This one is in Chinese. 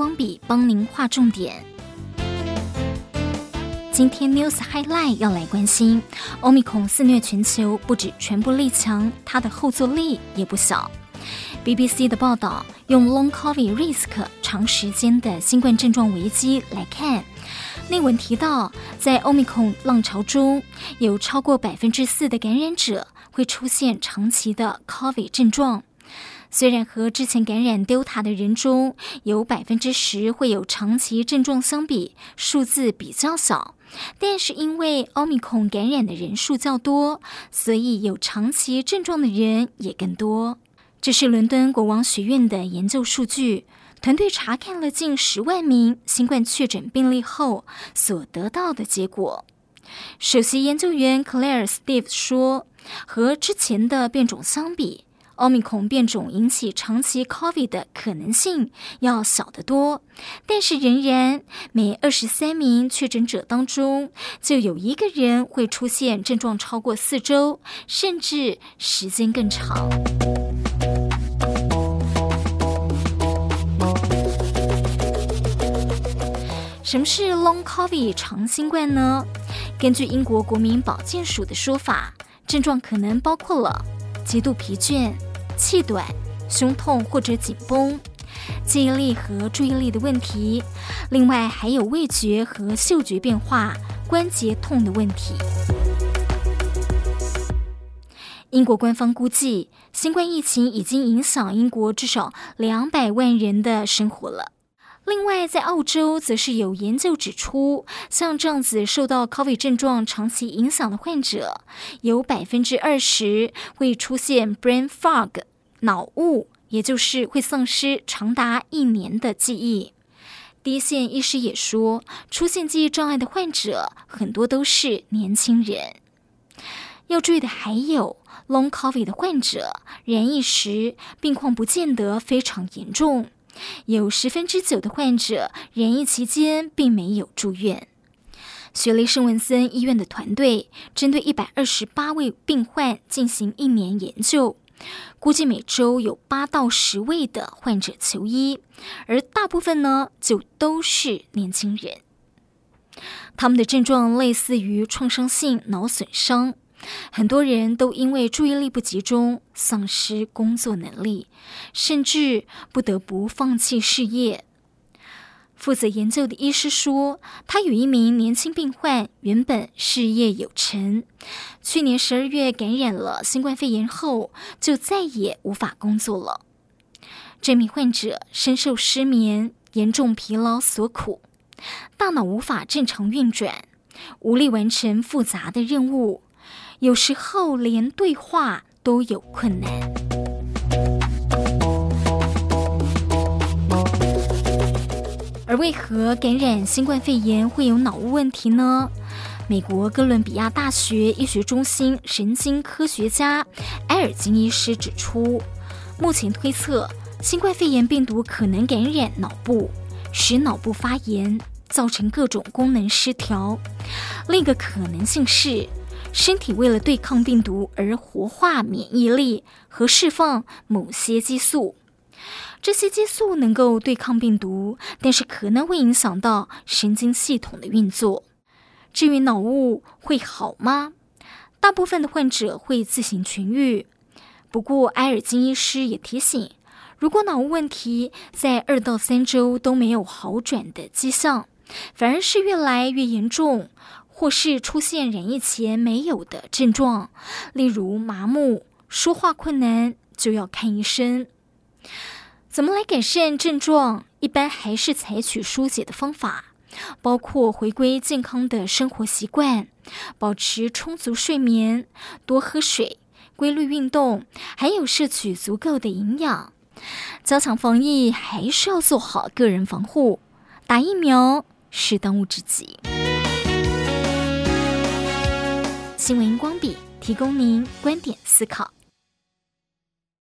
光笔帮您画重点。今天 News Highlight 要来关心，Omicron 肆虐全球，不止传播力强，它的后坐力也不小。BBC 的报道用 Long COVID Risk 长时间的新冠症状危机来看，内文提到，在 Omicron 浪潮中，有超过百分之四的感染者会出现长期的 COVID 症状。虽然和之前感染 Delta 的人中有百分之十会有长期症状相比，数字比较小，但是因为 Omicron 感染的人数较多，所以有长期症状的人也更多。这是伦敦国王学院的研究数据，团队查看了近十万名新冠确诊病例后所得到的结果。首席研究员 Claire Steve 说：“和之前的变种相比。” Omicron 变种引起长期 COVID 的可能性要小得多，但是仍然每二十三名确诊者当中就有一个人会出现症状超过四周，甚至时间更长。什么是 Long COVID 长新冠呢？根据英国国民保健署的说法，症状可能包括了极度疲倦。气短、胸痛或者紧绷、记忆力和注意力的问题，另外还有味觉和嗅觉变化、关节痛的问题。英国官方估计，新冠疫情已经影响英国至少两百万人的生活了。另外，在澳洲，则是有研究指出，像这样子受到 COVID 症状长期影响的患者，有百分之二十会出现 brain fog。脑雾，也就是会丧失长达一年的记忆。第一线医师也说，出现记忆障碍的患者很多都是年轻人。要注意的还有，Long COVID 的患者染疫时病况不见得非常严重，有十分之九的患者染疫期间并没有住院。雪梨圣文森医院的团队针对一百二十八位病患进行一年研究。估计每周有八到十位的患者求医，而大部分呢就都是年轻人。他们的症状类似于创伤性脑损伤，很多人都因为注意力不集中，丧失工作能力，甚至不得不放弃事业。负责研究的医师说，他有一名年轻病患，原本事业有成，去年十二月感染了新冠肺炎后，就再也无法工作了。这名患者深受失眠、严重疲劳所苦，大脑无法正常运转，无力完成复杂的任务，有时候连对话都有困难。为何感染新冠肺炎会有脑雾问题呢？美国哥伦比亚大学医学中心神经科学家埃尔金医师指出，目前推测新冠肺炎病毒可能感染脑部，使脑部发炎，造成各种功能失调。另一个可能性是，身体为了对抗病毒而活化免疫力和释放某些激素。这些激素能够对抗病毒，但是可能会影响到神经系统的运作。至于脑雾会好吗？大部分的患者会自行痊愈。不过，埃尔金医师也提醒，如果脑雾问题在二到三周都没有好转的迹象，反而是越来越严重，或是出现染疫前没有的症状，例如麻木、说话困难，就要看医生。怎么来改善症状？一般还是采取疏解的方法，包括回归健康的生活习惯，保持充足睡眠，多喝水，规律运动，还有摄取足够的营养。加强防疫，还是要做好个人防护。打疫苗是当务之急。新闻光笔提供您观点思考。